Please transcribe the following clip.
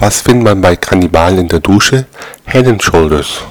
Was findet man bei Kannibalen in der Dusche? Head and Shoulders.